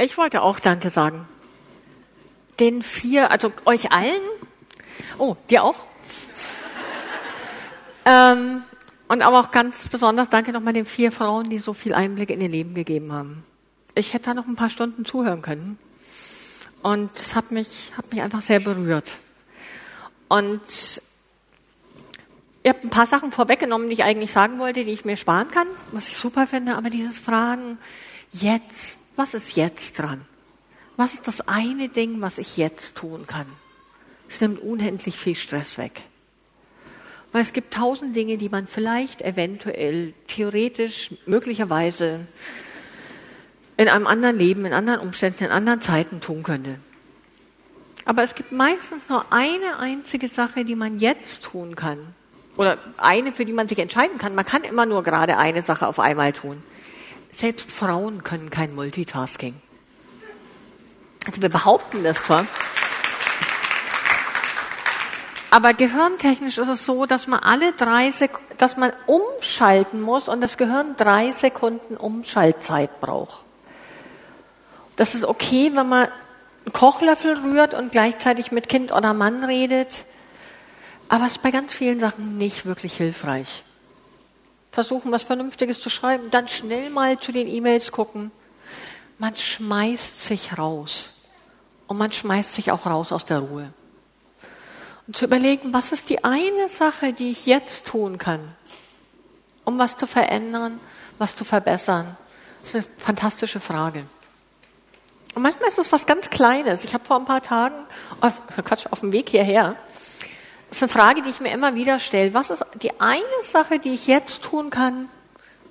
Ich wollte auch Danke sagen. Den vier, also euch allen. Oh, dir auch? ähm, und aber auch ganz besonders Danke nochmal den vier Frauen, die so viel Einblick in ihr Leben gegeben haben. Ich hätte da noch ein paar Stunden zuhören können. Und es hat mich, hat mich einfach sehr berührt. Und ihr habt ein paar Sachen vorweggenommen, die ich eigentlich sagen wollte, die ich mir sparen kann, was ich super finde, aber dieses Fragen, jetzt, was ist jetzt dran? Was ist das eine Ding, was ich jetzt tun kann? Es nimmt unendlich viel Stress weg. Weil es gibt tausend Dinge, die man vielleicht, eventuell, theoretisch, möglicherweise in einem anderen Leben, in anderen Umständen, in anderen Zeiten tun könnte. Aber es gibt meistens nur eine einzige Sache, die man jetzt tun kann. Oder eine, für die man sich entscheiden kann. Man kann immer nur gerade eine Sache auf einmal tun. Selbst Frauen können kein Multitasking. Also wir behaupten das zwar. Aber gehirntechnisch ist es so, dass man alle drei Sek dass man umschalten muss und das Gehirn drei Sekunden Umschaltzeit braucht. Das ist okay, wenn man einen Kochlöffel rührt und gleichzeitig mit Kind oder Mann redet. Aber es ist bei ganz vielen Sachen nicht wirklich hilfreich. Versuchen, was Vernünftiges zu schreiben, dann schnell mal zu den E-Mails gucken. Man schmeißt sich raus. Und man schmeißt sich auch raus aus der Ruhe. Und zu überlegen, was ist die eine Sache, die ich jetzt tun kann, um was zu verändern, was zu verbessern. Ist eine fantastische Frage. Und manchmal ist es was ganz Kleines. Ich habe vor ein paar Tagen, auf, Quatsch, auf dem Weg hierher, das ist eine Frage, die ich mir immer wieder stelle. Was ist die eine Sache, die ich jetzt tun kann,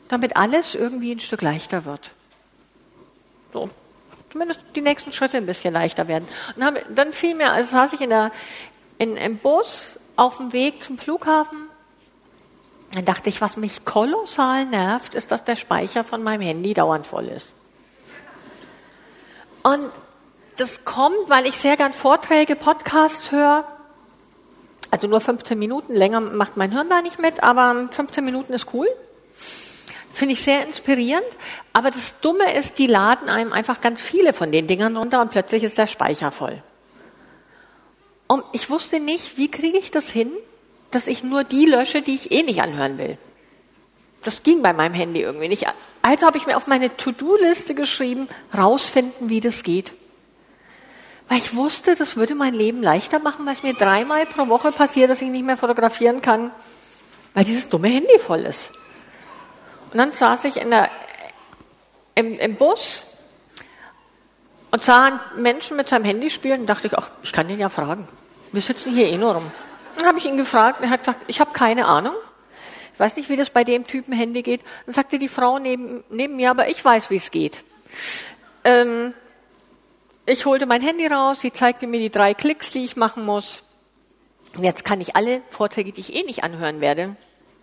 damit alles irgendwie ein Stück leichter wird? So. Zumindest die nächsten Schritte ein bisschen leichter werden. Und dann, fiel mir, also saß ich in der, in, im Bus auf dem Weg zum Flughafen. Dann dachte ich, was mich kolossal nervt, ist, dass der Speicher von meinem Handy dauernd voll ist. Und das kommt, weil ich sehr gern Vorträge, Podcasts höre. Also nur 15 Minuten, länger macht mein Hirn da nicht mit, aber 15 Minuten ist cool. Finde ich sehr inspirierend. Aber das Dumme ist, die laden einem einfach ganz viele von den Dingern runter und plötzlich ist der Speicher voll. Und ich wusste nicht, wie kriege ich das hin, dass ich nur die lösche, die ich eh nicht anhören will. Das ging bei meinem Handy irgendwie nicht. Also habe ich mir auf meine To-Do-Liste geschrieben, rausfinden, wie das geht. Weil ich wusste, das würde mein Leben leichter machen, weil es mir dreimal pro Woche passiert, dass ich nicht mehr fotografieren kann, weil dieses dumme Handy voll ist. Und dann saß ich in der, im, im Bus und sah einen Menschen mit seinem Handy spielen und dachte ich, ach, ich kann den ja fragen. Wir sitzen hier eh nur rum. Dann habe ich ihn gefragt und er hat gesagt, ich habe keine Ahnung. Ich weiß nicht, wie das bei dem Typen Handy geht. Dann sagte die Frau neben, neben mir, aber ich weiß, wie es geht. Ähm, ich holte mein Handy raus, sie zeigte mir die drei Klicks, die ich machen muss. Und jetzt kann ich alle Vorträge, die ich eh nicht anhören werde,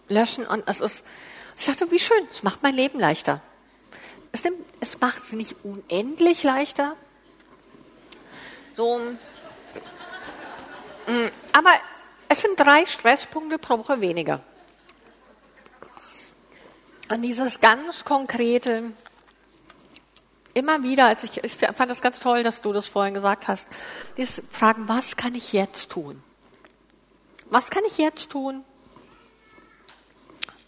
löschen. Und es ist, ich dachte, wie schön, es macht mein Leben leichter. Es, nimmt, es macht es nicht unendlich leichter. So, mm, aber es sind drei Stresspunkte pro Woche weniger an dieses ganz konkrete, immer wieder, also ich, ich fand das ganz toll, dass du das vorhin gesagt hast, dieses Fragen, was kann ich jetzt tun? Was kann ich jetzt tun,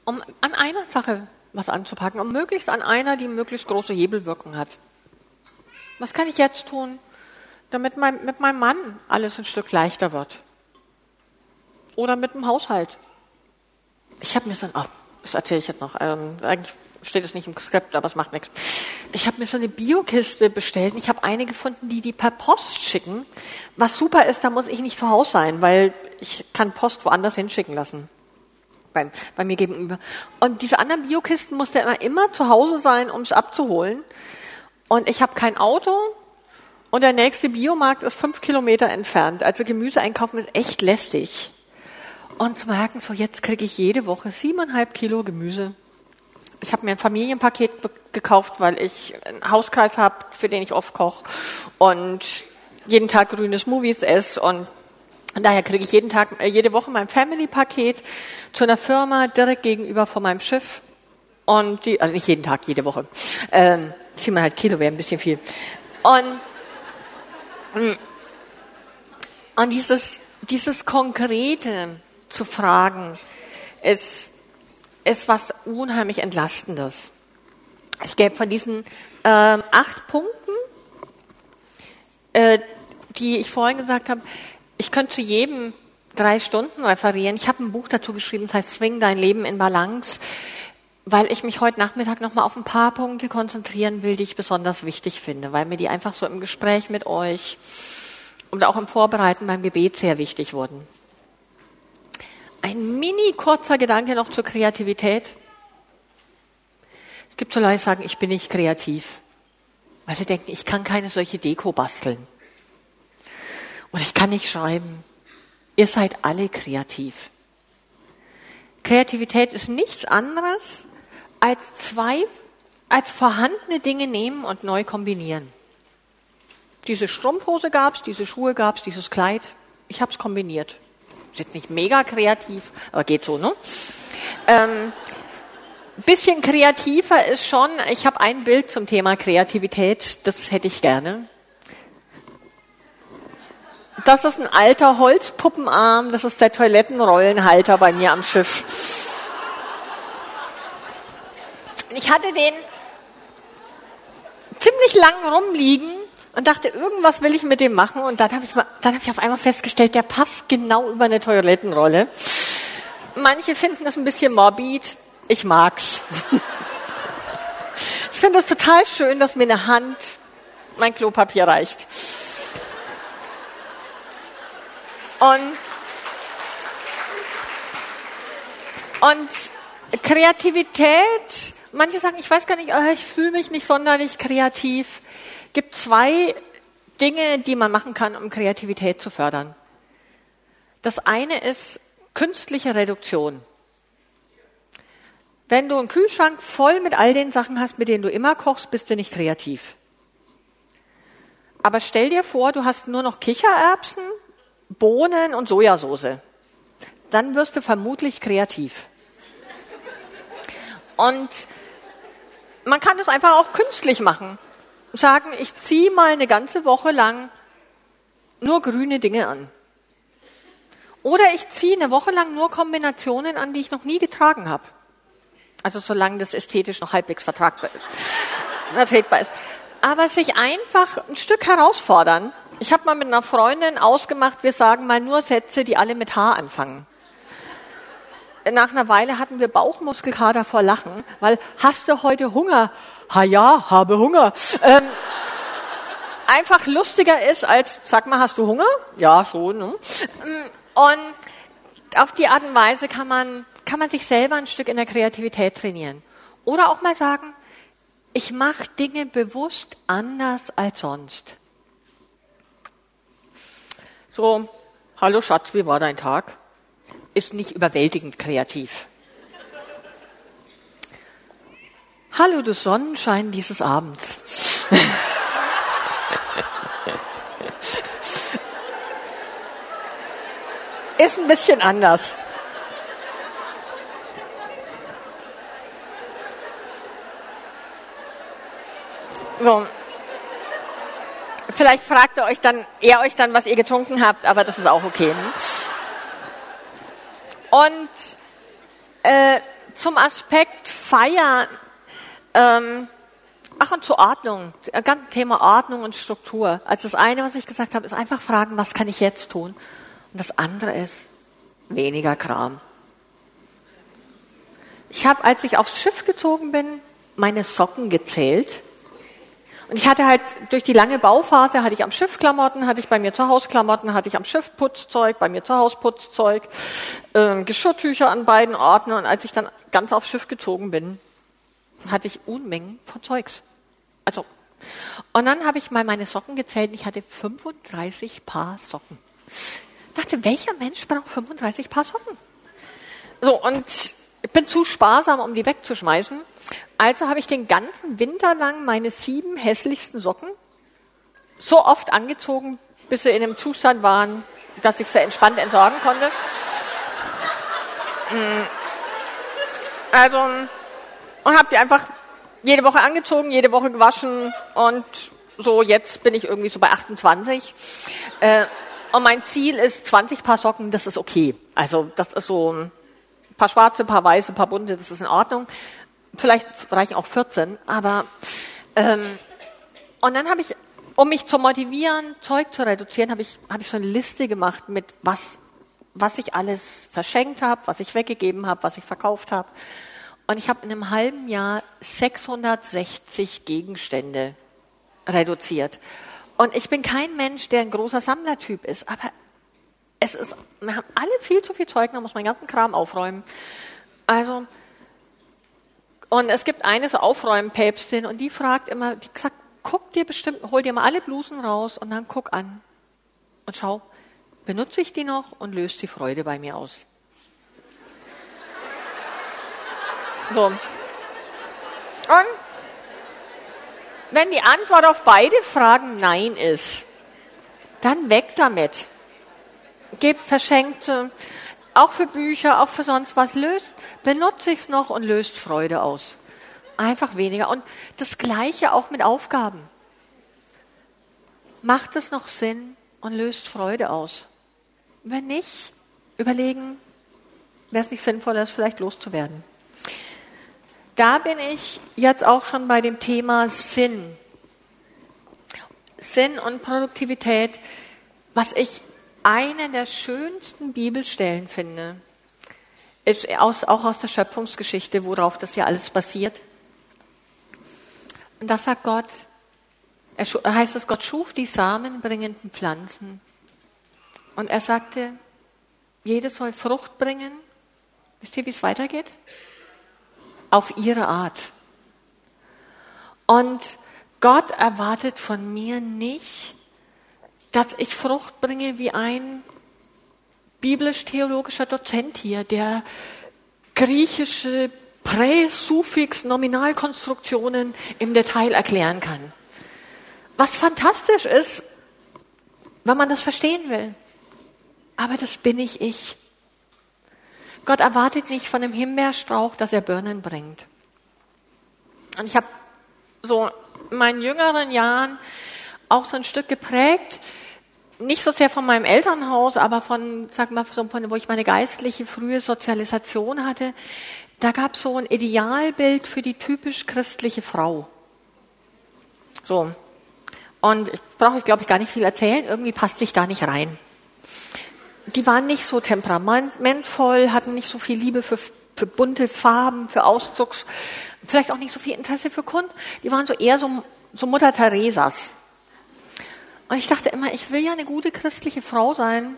um an einer Sache was anzupacken, um möglichst an einer, die möglichst große Hebelwirkung hat? Was kann ich jetzt tun, damit mein, mit meinem Mann alles ein Stück leichter wird? Oder mit dem Haushalt? Ich habe mir so oh, das erzähle ich jetzt noch. Ähm, eigentlich steht es nicht im Skript, aber es macht nichts. Ich habe mir so eine Biokiste bestellt. Ich habe eine gefunden, die die per Post schicken. Was super ist, da muss ich nicht zu Hause sein, weil ich kann Post woanders hinschicken lassen. Bei, bei mir gegenüber. Und diese anderen Biokisten musste immer, immer zu Hause sein, um es abzuholen. Und ich habe kein Auto. Und der nächste Biomarkt ist fünf Kilometer entfernt. Also Gemüse einkaufen ist echt lästig und zu merken, so jetzt kriege ich jede Woche siebeneinhalb Kilo Gemüse. Ich habe mir ein Familienpaket gekauft, weil ich einen Hauskreis habe, für den ich oft koche und jeden Tag grüne Smoothies esse und daher kriege ich jeden Tag, äh, jede Woche mein Family-Paket zu einer Firma direkt gegenüber von meinem Schiff und die, also nicht jeden Tag, jede Woche. Ähm, siebeneinhalb Kilo wäre ein bisschen viel. Und, und dieses, dieses Konkrete zu fragen, ist, ist was unheimlich Entlastendes. Es gäbe von diesen äh, acht Punkten, äh, die ich vorhin gesagt habe, ich könnte zu jedem drei Stunden referieren. Ich habe ein Buch dazu geschrieben, das heißt Swing dein Leben in Balance, weil ich mich heute Nachmittag nochmal auf ein paar Punkte konzentrieren will, die ich besonders wichtig finde, weil mir die einfach so im Gespräch mit euch und auch im Vorbereiten beim Gebet sehr wichtig wurden. Ein mini kurzer Gedanke noch zur Kreativität. Es gibt so Leute, die sagen, ich bin nicht kreativ, weil sie denken, ich kann keine solche Deko basteln. Oder ich kann nicht schreiben. Ihr seid alle kreativ. Kreativität ist nichts anderes als zwei, als vorhandene Dinge nehmen und neu kombinieren. Diese Strumpfhose gab's, diese Schuhe gab's, dieses Kleid. Ich habe es kombiniert. Ist jetzt nicht mega kreativ, aber geht so, ne? Ähm, bisschen kreativer ist schon, ich habe ein Bild zum Thema Kreativität, das hätte ich gerne. Das ist ein alter Holzpuppenarm, das ist der Toilettenrollenhalter bei mir am Schiff. Ich hatte den ziemlich lang rumliegen und dachte, irgendwas will ich mit dem machen. Und dann habe ich, hab ich auf einmal festgestellt, der passt genau über eine Toilettenrolle. Manche finden das ein bisschen morbid. Ich mag's. ich finde es total schön, dass mir eine Hand mein Klopapier reicht. Und, und Kreativität, manche sagen, ich weiß gar nicht, oh, ich fühle mich nicht sonderlich kreativ. Gibt zwei Dinge, die man machen kann, um Kreativität zu fördern. Das eine ist künstliche Reduktion. Wenn du einen Kühlschrank voll mit all den Sachen hast, mit denen du immer kochst, bist du nicht kreativ. Aber stell dir vor, du hast nur noch Kichererbsen, Bohnen und Sojasauce. Dann wirst du vermutlich kreativ. Und man kann das einfach auch künstlich machen. Sagen, ich ziehe mal eine ganze Woche lang nur grüne Dinge an. Oder ich ziehe eine Woche lang nur Kombinationen an, die ich noch nie getragen habe. Also solange das ästhetisch noch halbwegs vertragbar vertretbar ist. Aber sich einfach ein Stück herausfordern ich habe mal mit einer Freundin ausgemacht, wir sagen mal nur Sätze, die alle mit H anfangen. Nach einer Weile hatten wir Bauchmuskelkater vor Lachen, weil hast du heute Hunger? Ha ja, habe Hunger. Ähm, einfach lustiger ist als, sag mal, hast du Hunger? Ja, schon. Ne? Und auf die Art und Weise kann man, kann man sich selber ein Stück in der Kreativität trainieren. Oder auch mal sagen, ich mache Dinge bewusst anders als sonst. So, hallo Schatz, wie war dein Tag? Ist nicht überwältigend kreativ. Hallo, du Sonnenschein dieses Abends. Ist ein bisschen anders. So, Vielleicht fragt er euch dann, er euch dann, was ihr getrunken habt, aber das ist auch okay. Ne? Und äh, zum Aspekt Feiern, ähm, ach und zur Ordnung, das ganze Thema Ordnung und Struktur. Also das eine, was ich gesagt habe, ist einfach fragen, was kann ich jetzt tun? Und das andere ist weniger Kram. Ich habe, als ich aufs Schiff gezogen bin, meine Socken gezählt und ich hatte halt durch die lange Bauphase hatte ich am Schiff Klamotten, hatte ich bei mir zu Hause Klamotten, hatte ich am Schiff Putzzeug, bei mir zu Hause Putzzeug, äh, Geschirrtücher an beiden Orten. Und als ich dann ganz aufs Schiff gezogen bin, hatte ich Unmengen von Zeugs. Also, und dann habe ich mal meine Socken gezählt und ich hatte 35 Paar Socken. Ich dachte, welcher Mensch braucht 35 Paar Socken? So, und ich bin zu sparsam, um die wegzuschmeißen. Also habe ich den ganzen Winter lang meine sieben hässlichsten Socken so oft angezogen, bis sie in einem Zustand waren, dass ich sie entspannt entsorgen konnte. Mm. Also, und habe die einfach jede Woche angezogen, jede Woche gewaschen und so jetzt bin ich irgendwie so bei 28. Äh, und mein Ziel ist 20 Paar Socken, das ist okay. Also das ist so ein paar schwarze, paar weiße, paar bunte, das ist in Ordnung. Vielleicht reichen auch 14, aber ähm, und dann habe ich, um mich zu motivieren, Zeug zu reduzieren, habe ich, hab ich so eine Liste gemacht mit was, was ich alles verschenkt habe, was ich weggegeben habe, was ich verkauft habe. Und ich habe in einem halben Jahr 660 Gegenstände reduziert. Und ich bin kein Mensch, der ein großer Sammlertyp ist, aber es ist, wir haben alle viel zu viel Zeug, da muss man den ganzen Kram aufräumen. Also, und es gibt eine so Aufräumen-Päpstin und die fragt immer, die sagt, guck dir bestimmt, hol dir mal alle Blusen raus und dann guck an und schau, benutze ich die noch und löst die Freude bei mir aus. So. Und wenn die Antwort auf beide Fragen Nein ist, dann weg damit. Gebt Verschenkte, auch für Bücher, auch für sonst was, löst, benutze ich es noch und löst Freude aus. Einfach weniger. Und das Gleiche auch mit Aufgaben. Macht es noch Sinn und löst Freude aus? Wenn nicht, überlegen, wäre es nicht sinnvoll, das vielleicht loszuwerden da bin ich jetzt auch schon bei dem Thema Sinn. Sinn und Produktivität, was ich eine der schönsten Bibelstellen finde, ist aus, auch aus der Schöpfungsgeschichte, worauf das ja alles basiert. Und das sagt Gott, er heißt es, Gott schuf die samenbringenden Pflanzen. Und er sagte, jede soll Frucht bringen. Wisst ihr, wie es weitergeht? Auf ihre Art. Und Gott erwartet von mir nicht, dass ich Frucht bringe wie ein biblisch-theologischer Dozent hier, der griechische Präsuffix-Nominalkonstruktionen im Detail erklären kann. Was fantastisch ist, wenn man das verstehen will. Aber das bin ich ich. Gott erwartet nicht von dem Himbeerstrauch, dass er Birnen bringt. Und ich habe so in meinen jüngeren Jahren auch so ein Stück geprägt, nicht so sehr von meinem Elternhaus, aber von, sag mal, von, wo ich meine geistliche frühe Sozialisation hatte. Da gab es so ein Idealbild für die typisch christliche Frau. So. Und ich brauche ich, glaube ich, gar nicht viel erzählen. Irgendwie passte ich da nicht rein die waren nicht so temperamentvoll, hatten nicht so viel Liebe für, für bunte Farben, für Ausdrucks, vielleicht auch nicht so viel Interesse für Kunst. Die waren so eher so, so Mutter Theresas. Und ich dachte immer, ich will ja eine gute christliche Frau sein,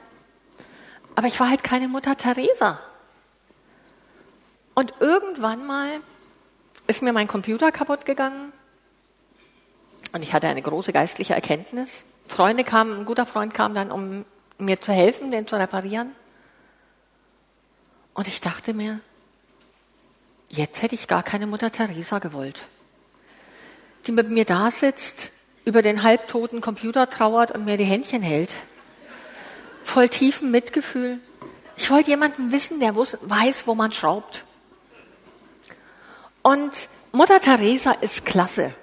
aber ich war halt keine Mutter Teresa. Und irgendwann mal ist mir mein Computer kaputt gegangen und ich hatte eine große geistliche Erkenntnis. Freunde kamen, ein guter Freund kam dann, um mir zu helfen, den zu reparieren. Und ich dachte mir, jetzt hätte ich gar keine Mutter Teresa gewollt, die mit mir da sitzt, über den halbtoten Computer trauert und mir die Händchen hält. Voll tiefem Mitgefühl. Ich wollte jemanden wissen, der weiß, wo man schraubt. Und Mutter Teresa ist klasse.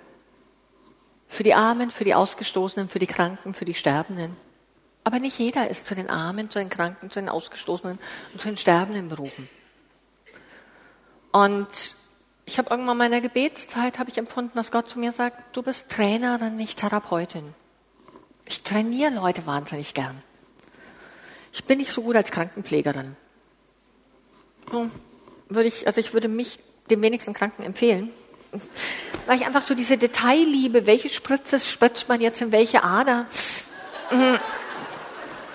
Für die Armen, für die Ausgestoßenen, für die Kranken, für die Sterbenden. Aber nicht jeder ist zu den Armen, zu den Kranken, zu den Ausgestoßenen und zu den Sterbenden berufen. Und ich habe irgendwann in meiner Gebetszeit habe ich empfunden, dass Gott zu mir sagt, du bist Trainerin, nicht Therapeutin. Ich trainiere Leute wahnsinnig gern. Ich bin nicht so gut als Krankenpflegerin. So, würde ich, also ich würde mich dem wenigsten Kranken empfehlen. Weil ich einfach so diese Detailliebe, welche Spritze spritzt man jetzt in welche Ader?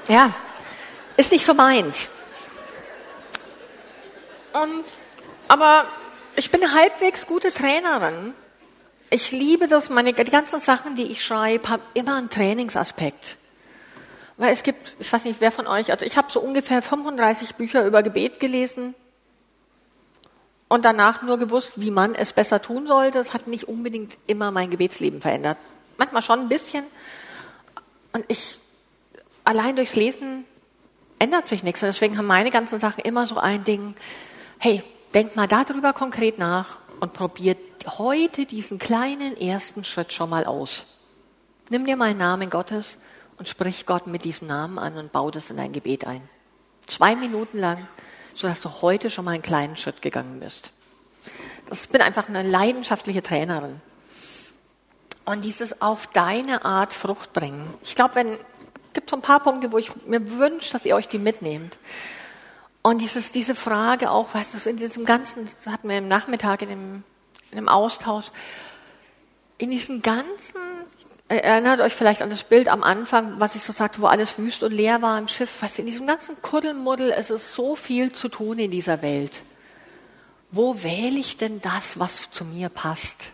Ja, ist nicht so meins. Und, aber ich bin eine halbwegs gute Trainerin. Ich liebe das, meine, die ganzen Sachen, die ich schreibe, haben immer einen Trainingsaspekt. Weil es gibt, ich weiß nicht, wer von euch, also ich habe so ungefähr 35 Bücher über Gebet gelesen und danach nur gewusst, wie man es besser tun sollte. Das hat nicht unbedingt immer mein Gebetsleben verändert. Manchmal schon ein bisschen. Und ich allein durchs Lesen ändert sich nichts. Und deswegen haben meine ganzen Sachen immer so ein Ding, hey, denk mal darüber konkret nach und probiert heute diesen kleinen ersten Schritt schon mal aus. Nimm dir mal einen Namen Gottes und sprich Gott mit diesem Namen an und bau das in dein Gebet ein. Zwei Minuten lang, sodass du heute schon mal einen kleinen Schritt gegangen bist. Das, ich bin einfach eine leidenschaftliche Trainerin. Und dieses auf deine Art Frucht bringen. Ich glaube, wenn, gibt so ein paar Punkte, wo ich mir wünsche, dass ihr euch die mitnehmt. Und dieses, diese Frage auch, weißt du, in diesem ganzen, das hatten wir im Nachmittag in dem, in dem Austausch, in diesem ganzen, erinnert euch vielleicht an das Bild am Anfang, was ich so sagte, wo alles wüst und leer war im Schiff, weißt du, in diesem ganzen Kuddelmuddel, es ist so viel zu tun in dieser Welt. Wo wähle ich denn das, was zu mir passt?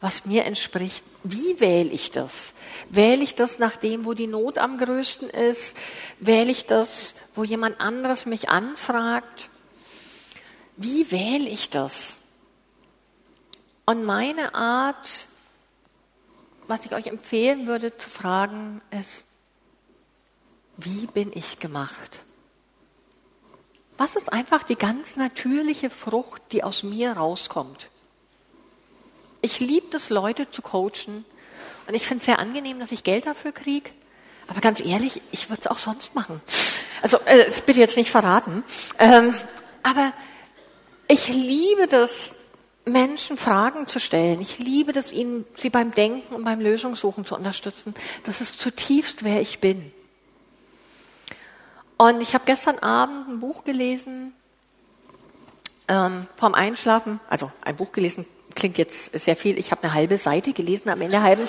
Was mir entspricht. Wie wähle ich das? Wähle ich das nach dem, wo die Not am größten ist? Wähle ich das, wo jemand anderes mich anfragt? Wie wähle ich das? Und meine Art, was ich euch empfehlen würde zu fragen, ist, wie bin ich gemacht? Was ist einfach die ganz natürliche Frucht, die aus mir rauskommt? Ich liebe es, Leute zu coachen. Und ich finde es sehr angenehm, dass ich Geld dafür kriege. Aber ganz ehrlich, ich würde es auch sonst machen. Also, äh, das bitte jetzt nicht verraten. Ähm, aber ich liebe das, Menschen Fragen zu stellen. Ich liebe das, ihnen, sie beim Denken und beim Lösungssuchen zu unterstützen. Das ist zutiefst, wer ich bin. Und ich habe gestern Abend ein Buch gelesen, ähm, vom Einschlafen, also ein Buch gelesen, klingt jetzt sehr viel. Ich habe eine halbe Seite gelesen am Ende halben.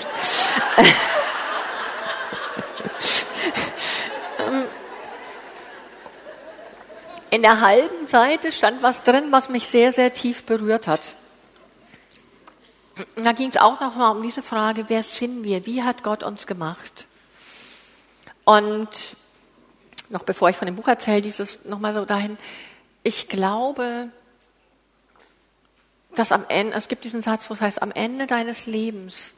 In der halben Seite stand was drin, was mich sehr, sehr tief berührt hat. Da ging es auch noch mal um diese Frage, wer sind wir? Wie hat Gott uns gemacht? Und noch bevor ich von dem Buch erzähle, dieses noch mal so dahin. Ich glaube, dass am Ende, es gibt diesen Satz, wo es heißt, am Ende deines Lebens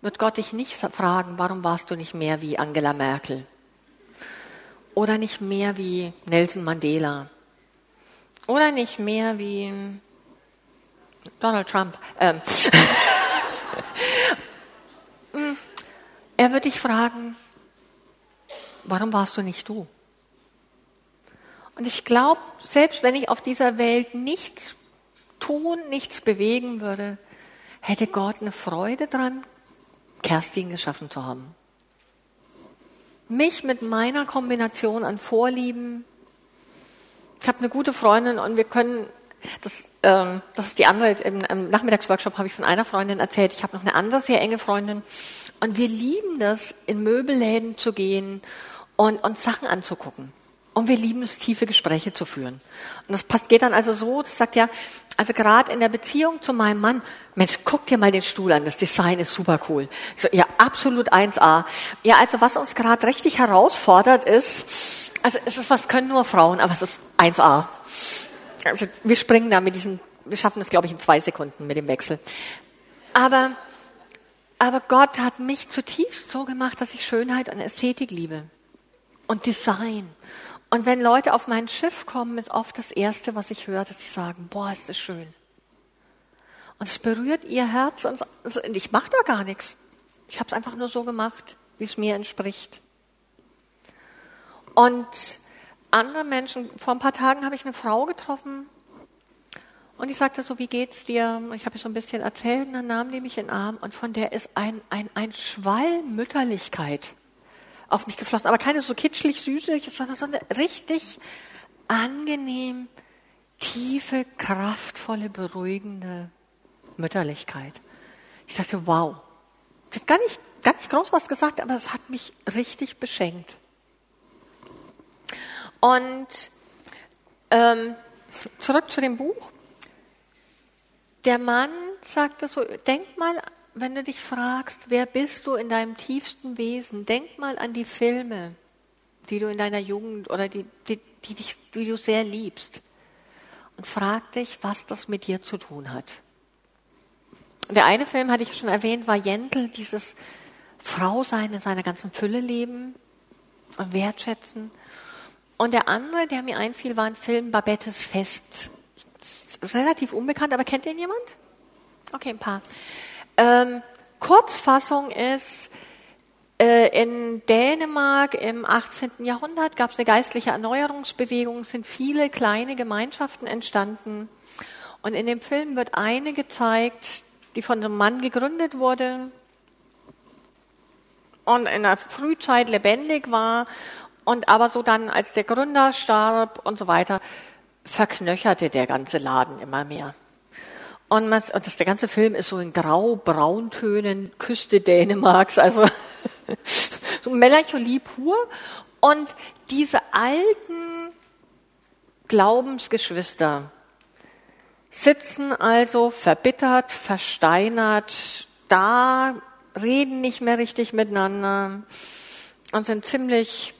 wird Gott dich nicht fragen, warum warst du nicht mehr wie Angela Merkel? Oder nicht mehr wie Nelson Mandela? Oder nicht mehr wie Donald Trump? Ähm. er wird dich fragen, warum warst du nicht du? Und ich glaube, selbst wenn ich auf dieser Welt nichts tun, nichts bewegen würde, hätte Gott eine Freude dran, Kerstin geschaffen zu haben. Mich mit meiner Kombination an Vorlieben. Ich habe eine gute Freundin und wir können, das, ähm, das ist die andere, im, im Nachmittagsworkshop habe ich von einer Freundin erzählt, ich habe noch eine andere sehr enge Freundin und wir lieben das, in Möbelläden zu gehen und uns Sachen anzugucken. Und wir lieben es, tiefe Gespräche zu führen. Und das passt, geht dann also so, das sagt ja, also gerade in der Beziehung zu meinem Mann, Mensch, guck dir mal den Stuhl an, das Design ist super cool. So, ja, absolut 1A. Ja, also was uns gerade richtig herausfordert ist, also es ist, was können nur Frauen, aber es ist 1A. Also wir springen da mit diesen, wir schaffen das, glaube ich, in zwei Sekunden mit dem Wechsel. Aber, aber Gott hat mich zutiefst so gemacht, dass ich Schönheit und Ästhetik liebe. Und Design und wenn Leute auf mein Schiff kommen, ist oft das Erste, was ich höre, dass sie sagen, boah, ist das schön. Und es berührt ihr Herz und ich mache da gar nichts. Ich habe es einfach nur so gemacht, wie es mir entspricht. Und andere Menschen, vor ein paar Tagen habe ich eine Frau getroffen und ich sagte so, wie geht's dir? Ich habe so ein bisschen erzählt und dann nahm die mich in den Arm und von der ist ein, ein, ein Schwall Mütterlichkeit auf mich geflossen. Aber keine so kitschlig süße, sondern so eine richtig angenehm, tiefe, kraftvolle, beruhigende Mütterlichkeit. Ich sagte, wow. Ich habe gar nicht, gar nicht groß was gesagt, aber es hat mich richtig beschenkt. Und ähm, zurück zu dem Buch. Der Mann sagte so, denk mal wenn du dich fragst, wer bist du in deinem tiefsten Wesen, denk mal an die Filme, die du in deiner Jugend oder die, die, die, dich, die du sehr liebst. Und frag dich, was das mit dir zu tun hat. Der eine Film, hatte ich schon erwähnt, war Jentl, dieses Frausein in seiner ganzen Fülle leben und wertschätzen. Und der andere, der mir einfiel, war ein Film Babettes Fest. Relativ unbekannt, aber kennt den jemand? Okay, ein paar. Ähm, Kurzfassung ist, äh, in Dänemark im 18. Jahrhundert gab es eine geistliche Erneuerungsbewegung, sind viele kleine Gemeinschaften entstanden. Und in dem Film wird eine gezeigt, die von einem Mann gegründet wurde und in der Frühzeit lebendig war und aber so dann, als der Gründer starb und so weiter, verknöcherte der ganze Laden immer mehr. Und, man, und das, der ganze Film ist so in grau-brauntönen, Küste Dänemarks, also so Melancholie pur. Und diese alten Glaubensgeschwister sitzen also verbittert, versteinert da, reden nicht mehr richtig miteinander und sind ziemlich,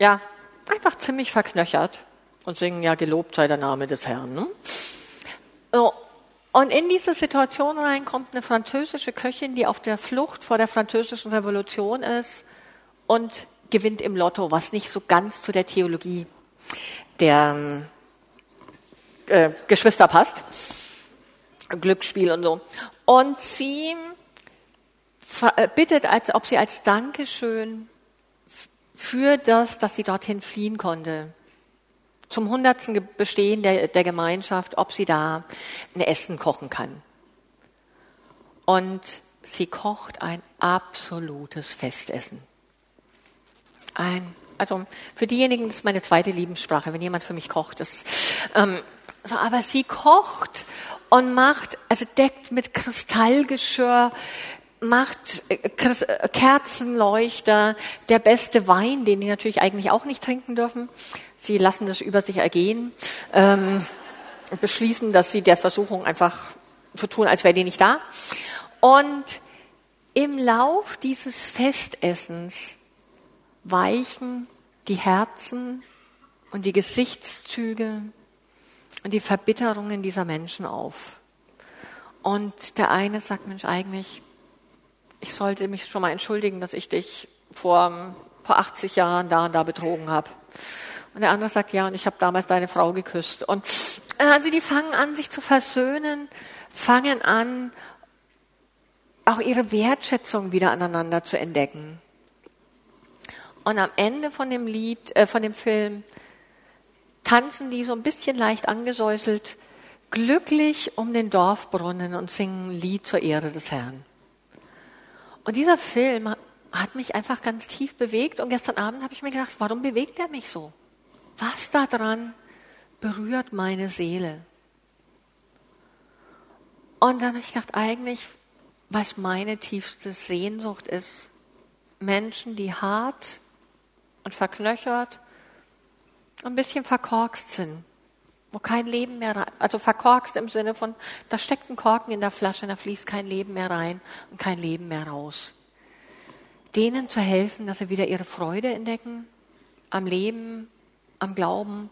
ja, einfach ziemlich verknöchert und singen ja, gelobt sei der Name des Herrn. Ne? So. Und in diese Situation rein kommt eine französische Köchin, die auf der Flucht vor der französischen Revolution ist und gewinnt im Lotto, was nicht so ganz zu der Theologie der äh, Geschwister passt. Glücksspiel und so. Und sie äh, bittet, als ob sie als Dankeschön für das, dass sie dorthin fliehen konnte, zum hundertsten Bestehen der, der Gemeinschaft, ob sie da ein Essen kochen kann. Und sie kocht ein absolutes Festessen. Ein, also für diejenigen, das ist meine zweite Liebenssprache, wenn jemand für mich kocht. Das, ähm, so, aber sie kocht und macht, also deckt mit Kristallgeschirr, macht äh, äh, Kerzenleuchter, der beste Wein, den die natürlich eigentlich auch nicht trinken dürfen. Sie lassen das über sich ergehen, ähm, beschließen, dass sie der Versuchung einfach zu tun, als wäre die nicht da. Und im Lauf dieses Festessens weichen die Herzen und die Gesichtszüge und die Verbitterungen dieser Menschen auf. Und der eine sagt, Mensch, eigentlich ich sollte mich schon mal entschuldigen, dass ich dich vor, vor 80 Jahren da und da betrogen habe. Und der andere sagt, ja, und ich habe damals deine Frau geküsst. Und also die fangen an, sich zu versöhnen, fangen an, auch ihre Wertschätzung wieder aneinander zu entdecken. Und am Ende von dem Lied, äh, von dem Film, tanzen die so ein bisschen leicht angesäuselt, glücklich um den Dorfbrunnen und singen ein Lied zur Ehre des Herrn. Und dieser Film hat mich einfach ganz tief bewegt. Und gestern Abend habe ich mir gedacht, warum bewegt er mich so? Was daran berührt meine Seele? Und dann habe ich gedacht, eigentlich, was meine tiefste Sehnsucht ist, Menschen, die hart und verknöchert, ein bisschen verkorkst sind, wo kein Leben mehr rein, also verkorkst im Sinne von, da steckt ein Korken in der Flasche, da fließt kein Leben mehr rein und kein Leben mehr raus. Denen zu helfen, dass sie wieder ihre Freude entdecken am Leben, am Glauben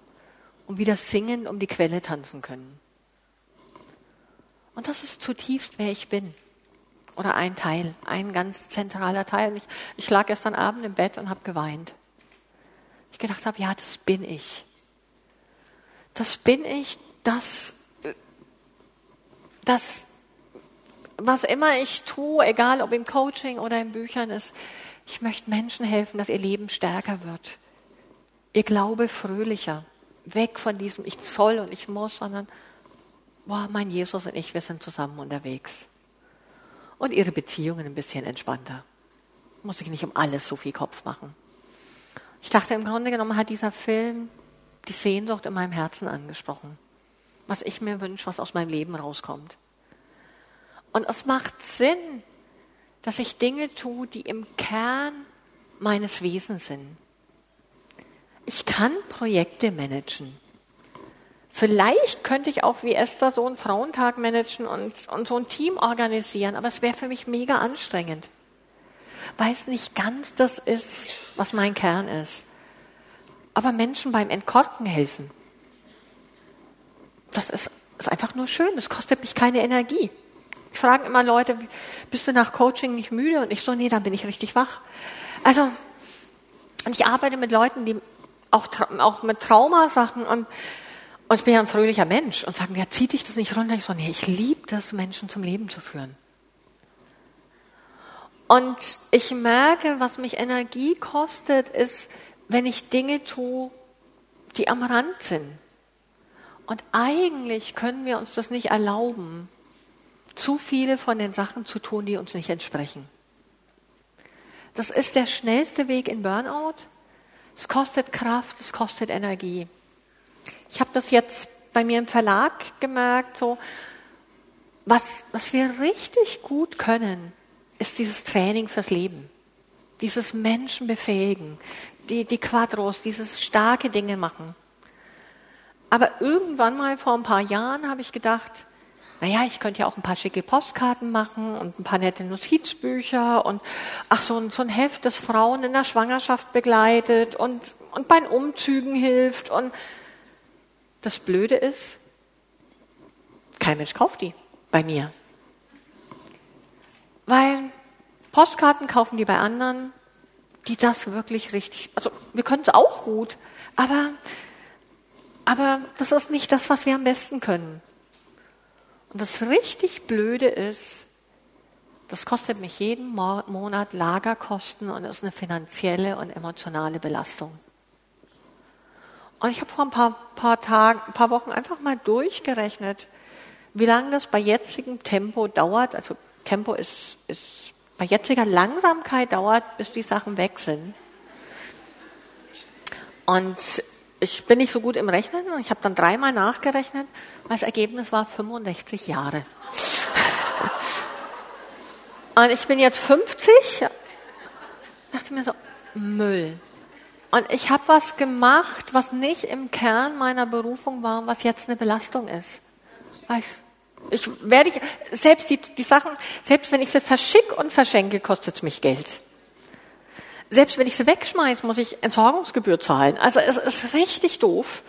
und wieder singen um die Quelle tanzen können. Und das ist zutiefst, wer ich bin. Oder ein Teil, ein ganz zentraler Teil. Ich, ich lag gestern Abend im Bett und habe geweint. Ich gedacht habe, ja, das bin ich das bin ich, das, das, was immer ich tue, egal ob im Coaching oder in Büchern ist, ich möchte Menschen helfen, dass ihr Leben stärker wird. Ihr Glaube fröhlicher. Weg von diesem Ich soll und ich muss, sondern, boah, mein Jesus und ich, wir sind zusammen unterwegs. Und ihre Beziehungen ein bisschen entspannter. Muss ich nicht um alles so viel Kopf machen. Ich dachte, im Grunde genommen hat dieser Film die Sehnsucht in meinem Herzen angesprochen, was ich mir wünsche, was aus meinem Leben rauskommt. Und es macht Sinn, dass ich Dinge tue, die im Kern meines Wesens sind. Ich kann Projekte managen. Vielleicht könnte ich auch wie Esther so einen Frauentag managen und, und so ein Team organisieren, aber es wäre für mich mega anstrengend, weil es nicht ganz das ist, was mein Kern ist aber Menschen beim Entkorken helfen. Das ist, ist einfach nur schön. Das kostet mich keine Energie. Ich frage immer Leute, bist du nach Coaching nicht müde? Und ich so, nee, dann bin ich richtig wach. Also, und ich arbeite mit Leuten, die auch, auch mit Traumasachen und, und ich bin ja ein fröhlicher Mensch und sagen, ja, zieht dich das nicht runter? Ich so, nee, ich liebe das, Menschen zum Leben zu führen. Und ich merke, was mich Energie kostet, ist, wenn ich Dinge tue, die am Rand sind. Und eigentlich können wir uns das nicht erlauben, zu viele von den Sachen zu tun, die uns nicht entsprechen. Das ist der schnellste Weg in Burnout. Es kostet Kraft, es kostet Energie. Ich habe das jetzt bei mir im Verlag gemerkt, so, was, was wir richtig gut können, ist dieses Training fürs Leben. Dieses Menschen befähigen, die, die Quadros, dieses starke Dinge machen. Aber irgendwann mal vor ein paar Jahren habe ich gedacht, naja, ich könnte ja auch ein paar schicke Postkarten machen und ein paar nette Notizbücher und ach, so ein, so ein Heft, das Frauen in der Schwangerschaft begleitet und, und bei Umzügen hilft. Und das Blöde ist, kein Mensch kauft die bei mir. Weil Postkarten kaufen die bei anderen, die das wirklich richtig, also wir können es auch gut, aber, aber das ist nicht das, was wir am besten können. Und das richtig Blöde ist, das kostet mich jeden Monat Lagerkosten und ist eine finanzielle und emotionale Belastung. Und ich habe vor ein paar, paar Tagen, ein paar Wochen einfach mal durchgerechnet, wie lange das bei jetzigem Tempo dauert. Also Tempo ist, ist bei jetziger Langsamkeit dauert, bis die Sachen weg sind. Und ich bin nicht so gut im Rechnen und ich habe dann dreimal nachgerechnet. Das Ergebnis war 65 Jahre. und ich bin jetzt 50. dachte mir so, Müll. Und ich habe was gemacht, was nicht im Kern meiner Berufung war, was jetzt eine Belastung ist. Weiß. Ich werde, selbst die, die Sachen, selbst wenn ich sie verschicke und verschenke, kostet es mich Geld selbst wenn ich sie wegschmeiße, muss ich Entsorgungsgebühr zahlen. Also es ist richtig doof.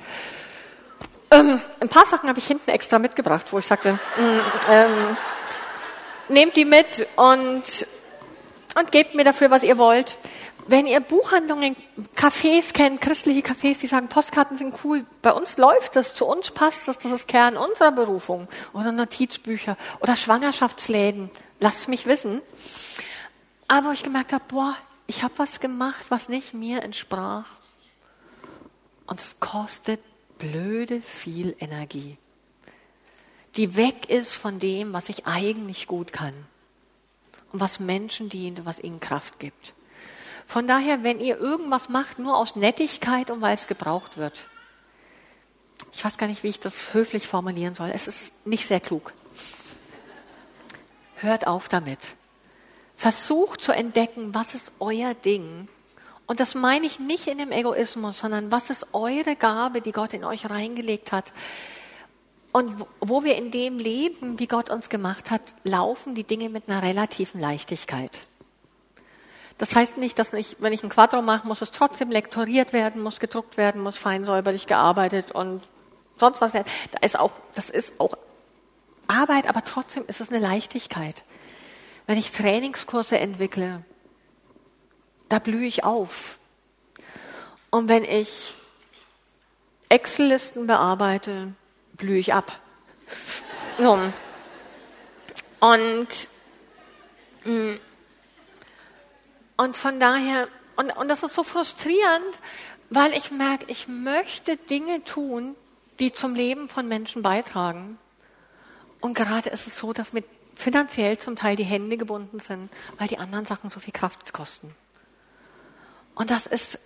Ähm, ein paar Sachen habe ich hinten extra mitgebracht, wo ich sagte, mm, ähm, nehmt die mit und, und gebt mir dafür, was ihr wollt. Wenn ihr Buchhandlungen, Cafés kennt, christliche Cafés, die sagen, Postkarten sind cool, bei uns läuft das, zu uns passt das, das ist Kern unserer Berufung. Oder Notizbücher oder Schwangerschaftsläden, lasst mich wissen. Aber ich gemerkt habe, boah, ich habe was gemacht, was nicht mir entsprach. Und es kostet blöde viel Energie, die weg ist von dem, was ich eigentlich gut kann und was Menschen dient, was ihnen Kraft gibt. Von daher, wenn ihr irgendwas macht, nur aus Nettigkeit und weil es gebraucht wird, ich weiß gar nicht, wie ich das höflich formulieren soll, es ist nicht sehr klug. Hört auf damit. Versucht zu entdecken, was ist euer Ding. Und das meine ich nicht in dem Egoismus, sondern was ist eure Gabe, die Gott in euch reingelegt hat. Und wo wir in dem leben, wie Gott uns gemacht hat, laufen die Dinge mit einer relativen Leichtigkeit. Das heißt nicht, dass ich, wenn ich ein Quadro mache, muss es trotzdem lektoriert werden, muss gedruckt werden, muss fein säuberlich gearbeitet und sonst was werden. Da ist auch, das ist auch Arbeit, aber trotzdem ist es eine Leichtigkeit. Wenn ich Trainingskurse entwickle, da blühe ich auf. Und wenn ich Excel-Listen bearbeite, blühe ich ab. So. Und, mm, und von daher, und, und das ist so frustrierend, weil ich merke, ich möchte Dinge tun, die zum Leben von Menschen beitragen. Und gerade ist es so, dass mit finanziell zum Teil die Hände gebunden sind, weil die anderen Sachen so viel Kraft kosten. Und das ist,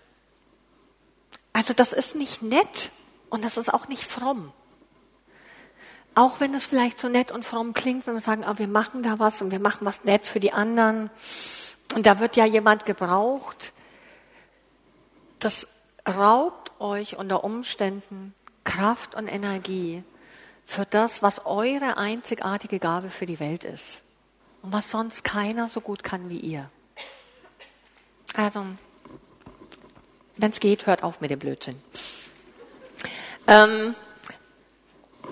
also das ist nicht nett und das ist auch nicht fromm. Auch wenn es vielleicht so nett und fromm klingt, wenn wir sagen, ah, wir machen da was und wir machen was nett für die anderen und da wird ja jemand gebraucht, das raubt euch unter Umständen Kraft und Energie, für das, was eure einzigartige Gabe für die Welt ist und was sonst keiner so gut kann wie ihr. Also, wenn es geht, hört auf mit dem Blödsinn. Ähm,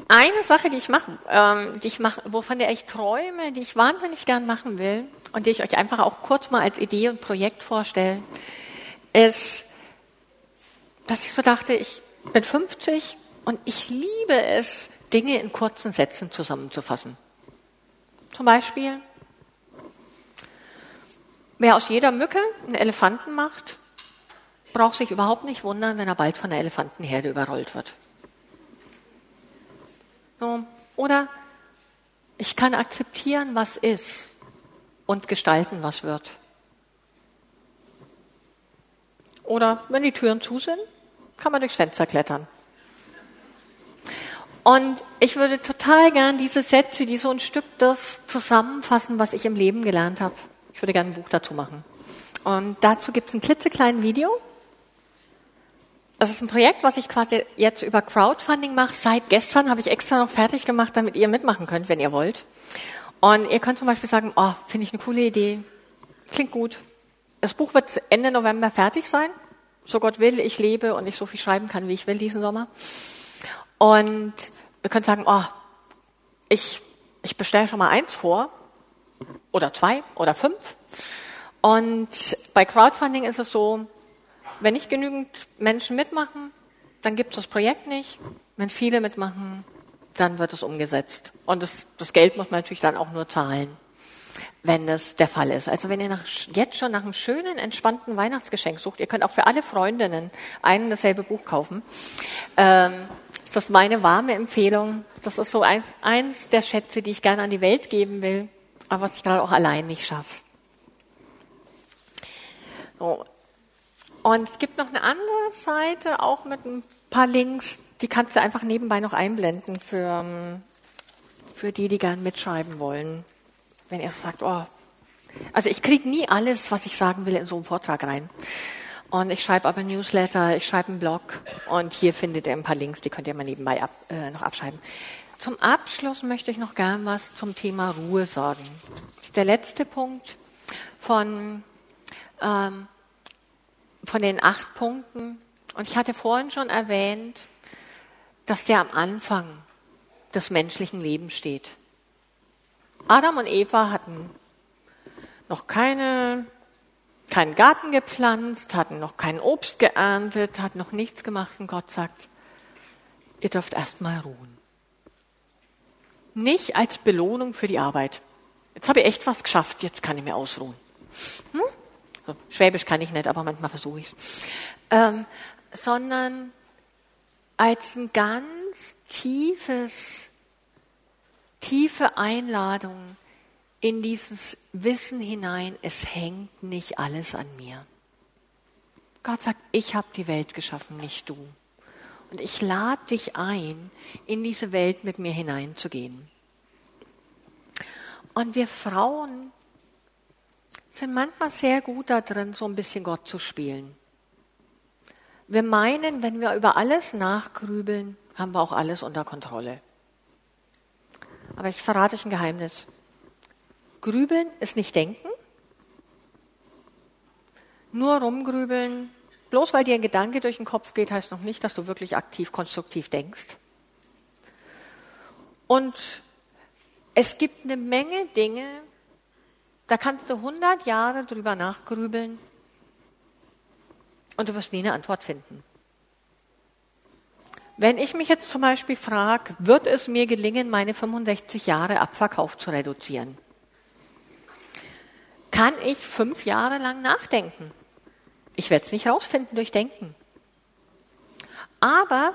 eine Sache, die ich mache, ähm, die wovon ich träume, die ich wahnsinnig gern machen will und die ich euch einfach auch kurz mal als Idee und Projekt vorstelle, ist, dass ich so dachte, ich bin 50 und ich liebe es, Dinge in kurzen Sätzen zusammenzufassen. Zum Beispiel, Wer aus jeder Mücke einen Elefanten macht, braucht sich überhaupt nicht wundern, wenn er bald von der Elefantenherde überrollt wird. So. Oder ich kann akzeptieren, was ist und gestalten, was wird. Oder wenn die Türen zu sind, kann man durchs Fenster klettern. Und ich würde total gern diese Sätze, die so ein Stück das zusammenfassen, was ich im Leben gelernt habe. Ich würde gerne ein Buch dazu machen. Und dazu gibt es ein klitzekleines Video. Das ist ein Projekt, was ich quasi jetzt über Crowdfunding mache. Seit gestern habe ich extra noch fertig gemacht, damit ihr mitmachen könnt, wenn ihr wollt. Und ihr könnt zum Beispiel sagen, oh, finde ich eine coole Idee, klingt gut. Das Buch wird Ende November fertig sein. So Gott will, ich lebe und ich so viel schreiben kann, wie ich will diesen Sommer. Und ihr könnt sagen, oh, ich, ich bestelle schon mal eins vor oder zwei oder fünf. Und bei Crowdfunding ist es so, wenn nicht genügend Menschen mitmachen, dann gibt es das Projekt nicht. Wenn viele mitmachen, dann wird es umgesetzt. Und das, das Geld muss man natürlich dann auch nur zahlen, wenn das der Fall ist. Also wenn ihr nach, jetzt schon nach einem schönen, entspannten Weihnachtsgeschenk sucht, ihr könnt auch für alle Freundinnen ein dasselbe Buch kaufen. Ähm, ist das meine warme Empfehlung. Das ist so ein, eins der Schätze, die ich gerne an die Welt geben will, aber was ich gerade auch allein nicht schaffe. So, und es gibt noch eine andere Seite, auch mit ein paar Links, die kannst du einfach nebenbei noch einblenden für, ähm, für die, die gern mitschreiben wollen. Wenn ihr sagt, oh, also ich kriege nie alles, was ich sagen will, in so einen Vortrag rein. Und ich schreibe aber Newsletter, ich schreibe einen Blog und hier findet ihr ein paar Links, die könnt ihr mal nebenbei ab, äh, noch abschreiben. Zum Abschluss möchte ich noch gern was zum Thema Ruhe sagen. Das ist der letzte Punkt von ähm, von den acht Punkten. Und ich hatte vorhin schon erwähnt, dass der am Anfang des menschlichen Lebens steht. Adam und Eva hatten noch keine, keinen Garten gepflanzt, hatten noch kein Obst geerntet, hatten noch nichts gemacht und Gott sagt, ihr dürft erstmal ruhen. Nicht als Belohnung für die Arbeit. Jetzt habe ich echt was geschafft, jetzt kann ich mir ausruhen. Hm? So, Schwäbisch kann ich nicht, aber manchmal versuche ich es. Ähm, sondern als ein ganz tiefes, tiefe Einladung in dieses Wissen hinein, es hängt nicht alles an mir. Gott sagt, ich habe die Welt geschaffen, nicht du. Und ich lade dich ein, in diese Welt mit mir hineinzugehen. Und wir Frauen sind manchmal sehr gut da drin, so ein bisschen Gott zu spielen. Wir meinen, wenn wir über alles nachgrübeln, haben wir auch alles unter Kontrolle. Aber ich verrate euch ein Geheimnis. Grübeln ist nicht denken. Nur rumgrübeln, bloß weil dir ein Gedanke durch den Kopf geht, heißt noch nicht, dass du wirklich aktiv, konstruktiv denkst. Und es gibt eine Menge Dinge, da kannst du 100 Jahre drüber nachgrübeln und du wirst nie eine Antwort finden. Wenn ich mich jetzt zum Beispiel frage, wird es mir gelingen, meine 65 Jahre Abverkauf zu reduzieren? Kann ich fünf Jahre lang nachdenken? Ich werde es nicht rausfinden durch Denken. Aber,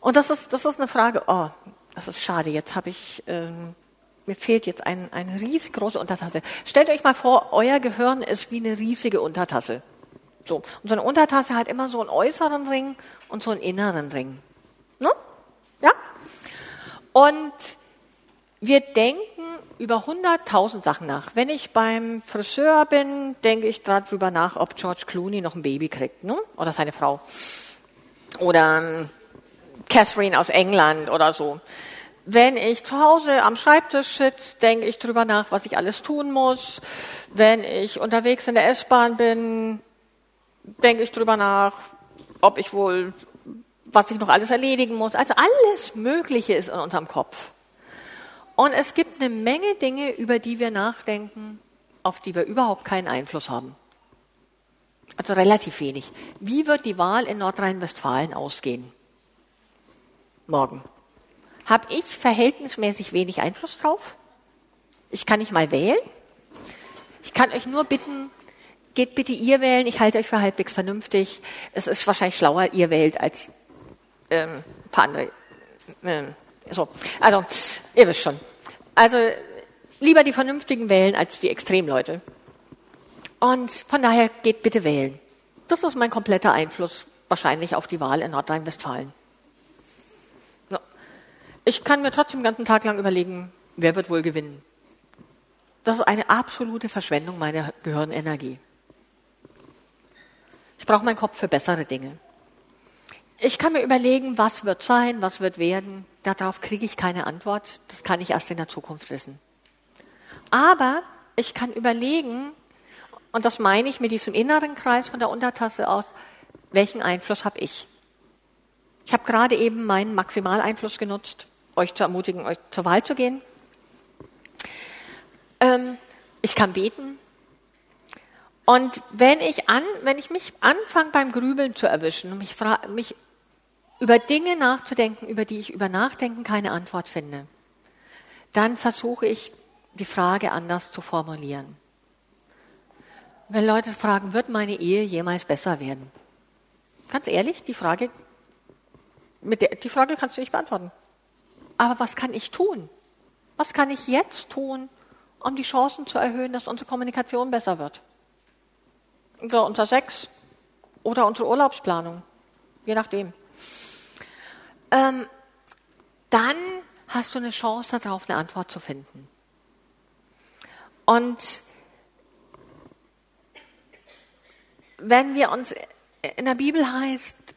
und das ist, das ist eine Frage, oh, das ist schade, jetzt habe ich ähm, mir fehlt jetzt ein, eine riesengroße Untertasse. Stellt euch mal vor, euer Gehirn ist wie eine riesige Untertasse. So. Und so eine Untertasse hat immer so einen äußeren Ring und so einen inneren Ring. Ne? Ja? Und wir denken über 100.000 Sachen nach. Wenn ich beim Friseur bin, denke ich darüber nach, ob George Clooney noch ein Baby kriegt, ne? Oder seine Frau. Oder ähm, Catherine aus England oder so. Wenn ich zu Hause am Schreibtisch sitze, denke ich drüber nach, was ich alles tun muss. Wenn ich unterwegs in der S-Bahn bin, denke ich drüber nach, ob ich wohl, was ich noch alles erledigen muss. Also alles Mögliche ist in unserem Kopf. Und es gibt eine Menge Dinge, über die wir nachdenken, auf die wir überhaupt keinen Einfluss haben. Also relativ wenig. Wie wird die Wahl in Nordrhein-Westfalen ausgehen? Morgen habe ich verhältnismäßig wenig Einfluss drauf. Ich kann nicht mal wählen. ich kann euch nur bitten, geht bitte ihr wählen. Ich halte euch für halbwegs vernünftig. Es ist wahrscheinlich schlauer, ihr wählt als ähm, ein paar andere. Ähm, so, also ihr wisst schon. Also lieber die Vernünftigen wählen als die Extremleute. Und von daher geht bitte wählen. Das ist mein kompletter Einfluss wahrscheinlich auf die Wahl in Nordrhein-Westfalen. So. Ich kann mir trotzdem den ganzen Tag lang überlegen, wer wird wohl gewinnen. Das ist eine absolute Verschwendung meiner Gehirnenergie. Ich brauche meinen Kopf für bessere Dinge. Ich kann mir überlegen, was wird sein, was wird werden. Darauf kriege ich keine Antwort. Das kann ich erst in der Zukunft wissen. Aber ich kann überlegen, und das meine ich mit diesem inneren Kreis von der Untertasse aus, welchen Einfluss habe ich? Ich habe gerade eben meinen Maximaleinfluss genutzt, euch zu ermutigen, euch zur Wahl zu gehen. Ähm, ich kann beten. Und wenn ich, an, wenn ich mich anfange beim Grübeln zu erwischen und mich, mich über Dinge nachzudenken, über die ich über Nachdenken keine Antwort finde, dann versuche ich, die Frage anders zu formulieren. Wenn Leute fragen, wird meine Ehe jemals besser werden? Ganz ehrlich, die Frage, mit der, die Frage kannst du nicht beantworten. Aber was kann ich tun? Was kann ich jetzt tun, um die Chancen zu erhöhen, dass unsere Kommunikation besser wird? Oder unser Sex oder unsere Urlaubsplanung, je nachdem ähm, dann hast du eine Chance darauf, eine Antwort zu finden. Und wenn wir uns in der Bibel heißt,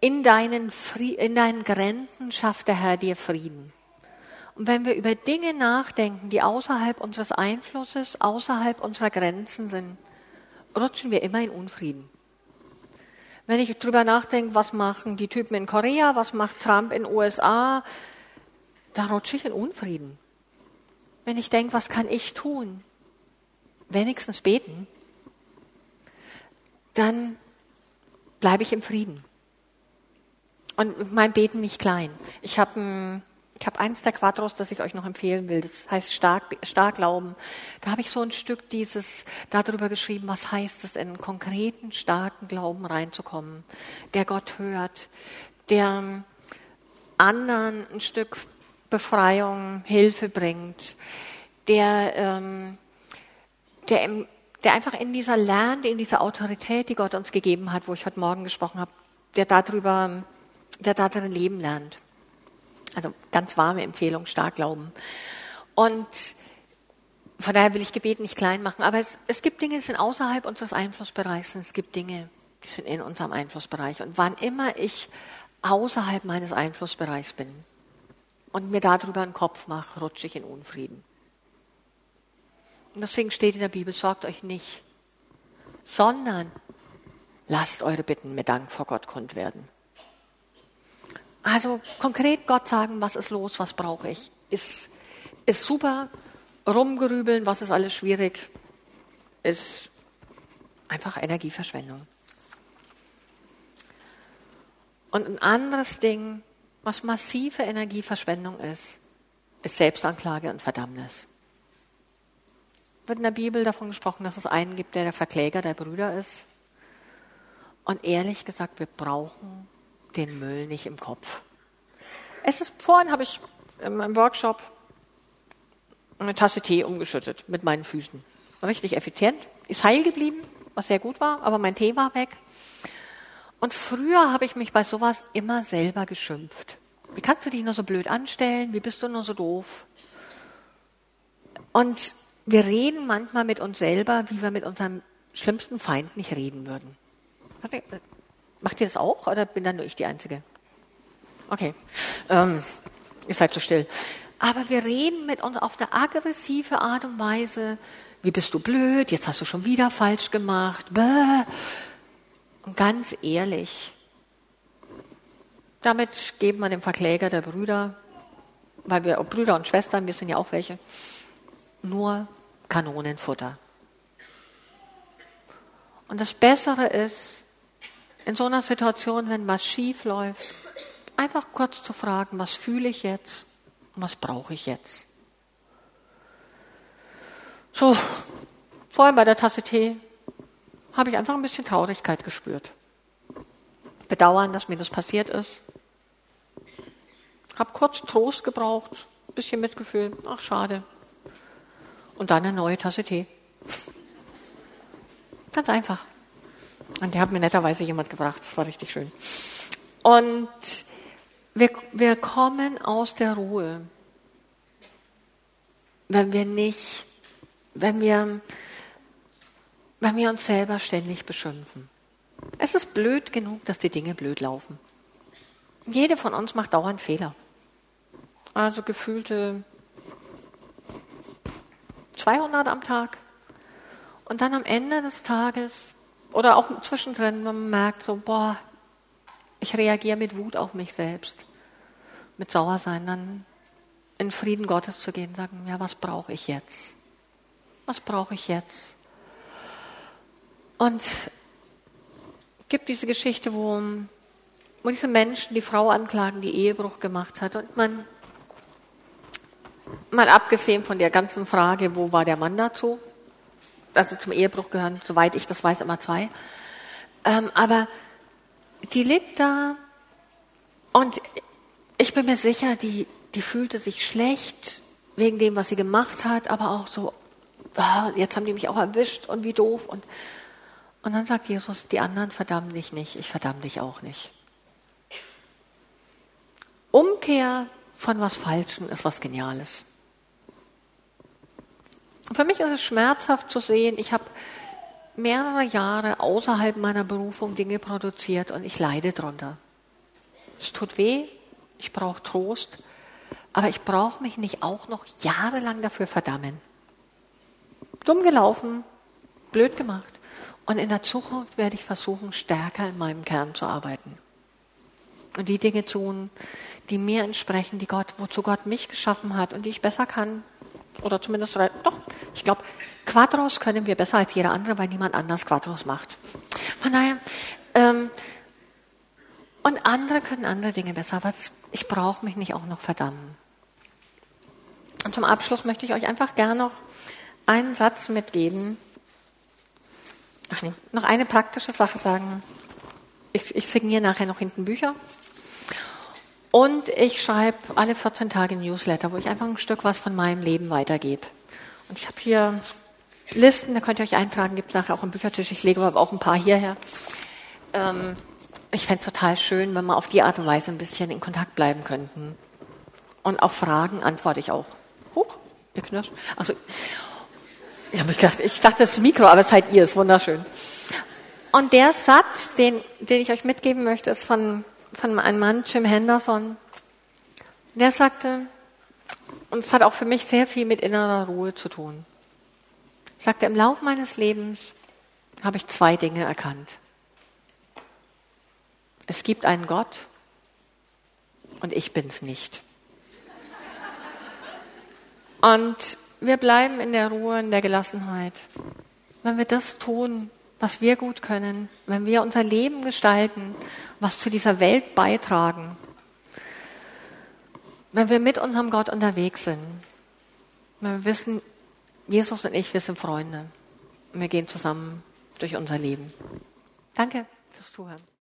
in deinen, in deinen Grenzen schafft der Herr dir Frieden. Und wenn wir über Dinge nachdenken, die außerhalb unseres Einflusses, außerhalb unserer Grenzen sind, rutschen wir immer in Unfrieden. Wenn ich drüber nachdenke, was machen die Typen in Korea, was macht Trump in den USA, da rutsche ich in Unfrieden. Wenn ich denke, was kann ich tun? Wenigstens beten. Dann bleibe ich im Frieden. Und mein Beten nicht klein. Ich habe ein ich habe eins der Quadros, das ich euch noch empfehlen will. Das heißt Stark, Stark Glauben. Da habe ich so ein Stück dieses darüber geschrieben, was heißt es, in einen konkreten, starken Glauben reinzukommen, der Gott hört, der anderen ein Stück Befreiung, Hilfe bringt, der, ähm, der, im, der einfach in dieser Lernte, in dieser Autorität, die Gott uns gegeben hat, wo ich heute Morgen gesprochen habe, der darüber, der darin leben lernt. Also ganz warme Empfehlung, stark glauben. Und von daher will ich Gebet nicht klein machen. Aber es, es gibt Dinge, die sind außerhalb unseres Einflussbereichs und es gibt Dinge, die sind in unserem Einflussbereich. Und wann immer ich außerhalb meines Einflussbereichs bin und mir darüber einen Kopf mache, rutsche ich in Unfrieden. Und deswegen steht in der Bibel, sorgt euch nicht, sondern lasst eure Bitten mit Dank vor Gott kund werden. Also konkret Gott sagen, was ist los, was brauche ich, ist, ist super. Rumgerübeln, was ist alles schwierig, ist einfach Energieverschwendung. Und ein anderes Ding, was massive Energieverschwendung ist, ist Selbstanklage und Verdammnis. Wird in der Bibel davon gesprochen, dass es einen gibt, der der Verkläger der Brüder ist. Und ehrlich gesagt, wir brauchen den Müll nicht im Kopf. Es ist vorhin habe ich in meinem Workshop eine Tasse Tee umgeschüttet mit meinen Füßen. Richtig effizient. Ist heil geblieben, was sehr gut war, aber mein Tee war weg. Und früher habe ich mich bei sowas immer selber geschimpft. Wie kannst du dich nur so blöd anstellen? Wie bist du nur so doof? Und wir reden manchmal mit uns selber, wie wir mit unserem schlimmsten Feind nicht reden würden. Macht ihr das auch oder bin dann nur ich die Einzige? Okay, ähm, ihr seid so still. Aber wir reden mit uns auf eine aggressive Art und Weise. Wie bist du blöd? Jetzt hast du schon wieder falsch gemacht. Bäh. Und ganz ehrlich, damit geben wir dem Verkläger der Brüder, weil wir Brüder und Schwestern, wir sind ja auch welche, nur Kanonenfutter. Und das Bessere ist, in so einer Situation, wenn was schief läuft, einfach kurz zu fragen, was fühle ich jetzt was brauche ich jetzt. So, Vorher bei der Tasse Tee habe ich einfach ein bisschen Traurigkeit gespürt. Bedauern, dass mir das passiert ist. Hab kurz Trost gebraucht, ein bisschen Mitgefühl. Ach, schade. Und dann eine neue Tasse Tee. Ganz einfach. Und die hat mir netterweise jemand gebracht. Das war richtig schön. Und wir, wir kommen aus der Ruhe, wenn wir nicht, wenn wir, wenn wir uns selber ständig beschimpfen. Es ist blöd genug, dass die Dinge blöd laufen. Jede von uns macht dauernd Fehler. Also gefühlte 200 am Tag. Und dann am Ende des Tages oder auch zwischendrin, man merkt so, boah, ich reagiere mit Wut auf mich selbst, mit Sauersein, dann in Frieden Gottes zu gehen, sagen, ja, was brauche ich jetzt? Was brauche ich jetzt? Und gibt diese Geschichte, wo, wo diese Menschen die Frau anklagen, die Ehebruch gemacht hat und man mal abgesehen von der ganzen Frage, wo war der Mann dazu? Also zum Ehebruch gehören, soweit ich das weiß, immer zwei. Ähm, aber die lebt da und ich bin mir sicher, die, die fühlte sich schlecht wegen dem, was sie gemacht hat, aber auch so, ah, jetzt haben die mich auch erwischt und wie doof. Und, und dann sagt Jesus, die anderen verdammen dich nicht, ich verdamme dich auch nicht. Umkehr von was Falschen ist was Geniales. Und für mich ist es schmerzhaft zu sehen, ich habe mehrere Jahre außerhalb meiner Berufung Dinge produziert und ich leide drunter. Es tut weh, ich brauche Trost, aber ich brauche mich nicht auch noch jahrelang dafür verdammen. Dumm gelaufen, blöd gemacht. Und in der Zukunft werde ich versuchen, stärker in meinem Kern zu arbeiten. Und die Dinge tun, die mir entsprechen, die Gott, wozu Gott mich geschaffen hat und die ich besser kann, oder zumindest, doch, ich glaube, Quadros können wir besser als jeder andere, weil niemand anders Quadros macht. Von daher, ähm, und andere können andere Dinge besser, aber ich brauche mich nicht auch noch verdammen. Und zum Abschluss möchte ich euch einfach gerne noch einen Satz mitgeben. Ach nee, noch eine praktische Sache sagen. Ich, ich signiere nachher noch hinten Bücher. Und ich schreibe alle 14 Tage Newsletter, wo ich einfach ein Stück was von meinem Leben weitergebe. Und ich habe hier Listen, da könnt ihr euch eintragen, gibt nachher auch einen Büchertisch. Ich lege aber auch ein paar hierher. Ähm, ich fände es total schön, wenn wir auf die Art und Weise ein bisschen in Kontakt bleiben könnten. Und auf Fragen antworte ich auch. Huch, ihr knirscht. Also, ich, hab gedacht, ich dachte, das ist Mikro, aber es seid ihr, ist wunderschön. Und der Satz, den, den ich euch mitgeben möchte, ist von von einem Mann, Jim Henderson, der sagte, und es hat auch für mich sehr viel mit innerer Ruhe zu tun, sagte, im Laufe meines Lebens habe ich zwei Dinge erkannt. Es gibt einen Gott und ich bin's nicht. Und wir bleiben in der Ruhe, in der Gelassenheit. Wenn wir das tun, was wir gut können, wenn wir unser Leben gestalten, was zu dieser Welt beitragen, wenn wir mit unserem Gott unterwegs sind, wenn wir wissen, Jesus und ich, wir sind Freunde und wir gehen zusammen durch unser Leben. Danke fürs Zuhören.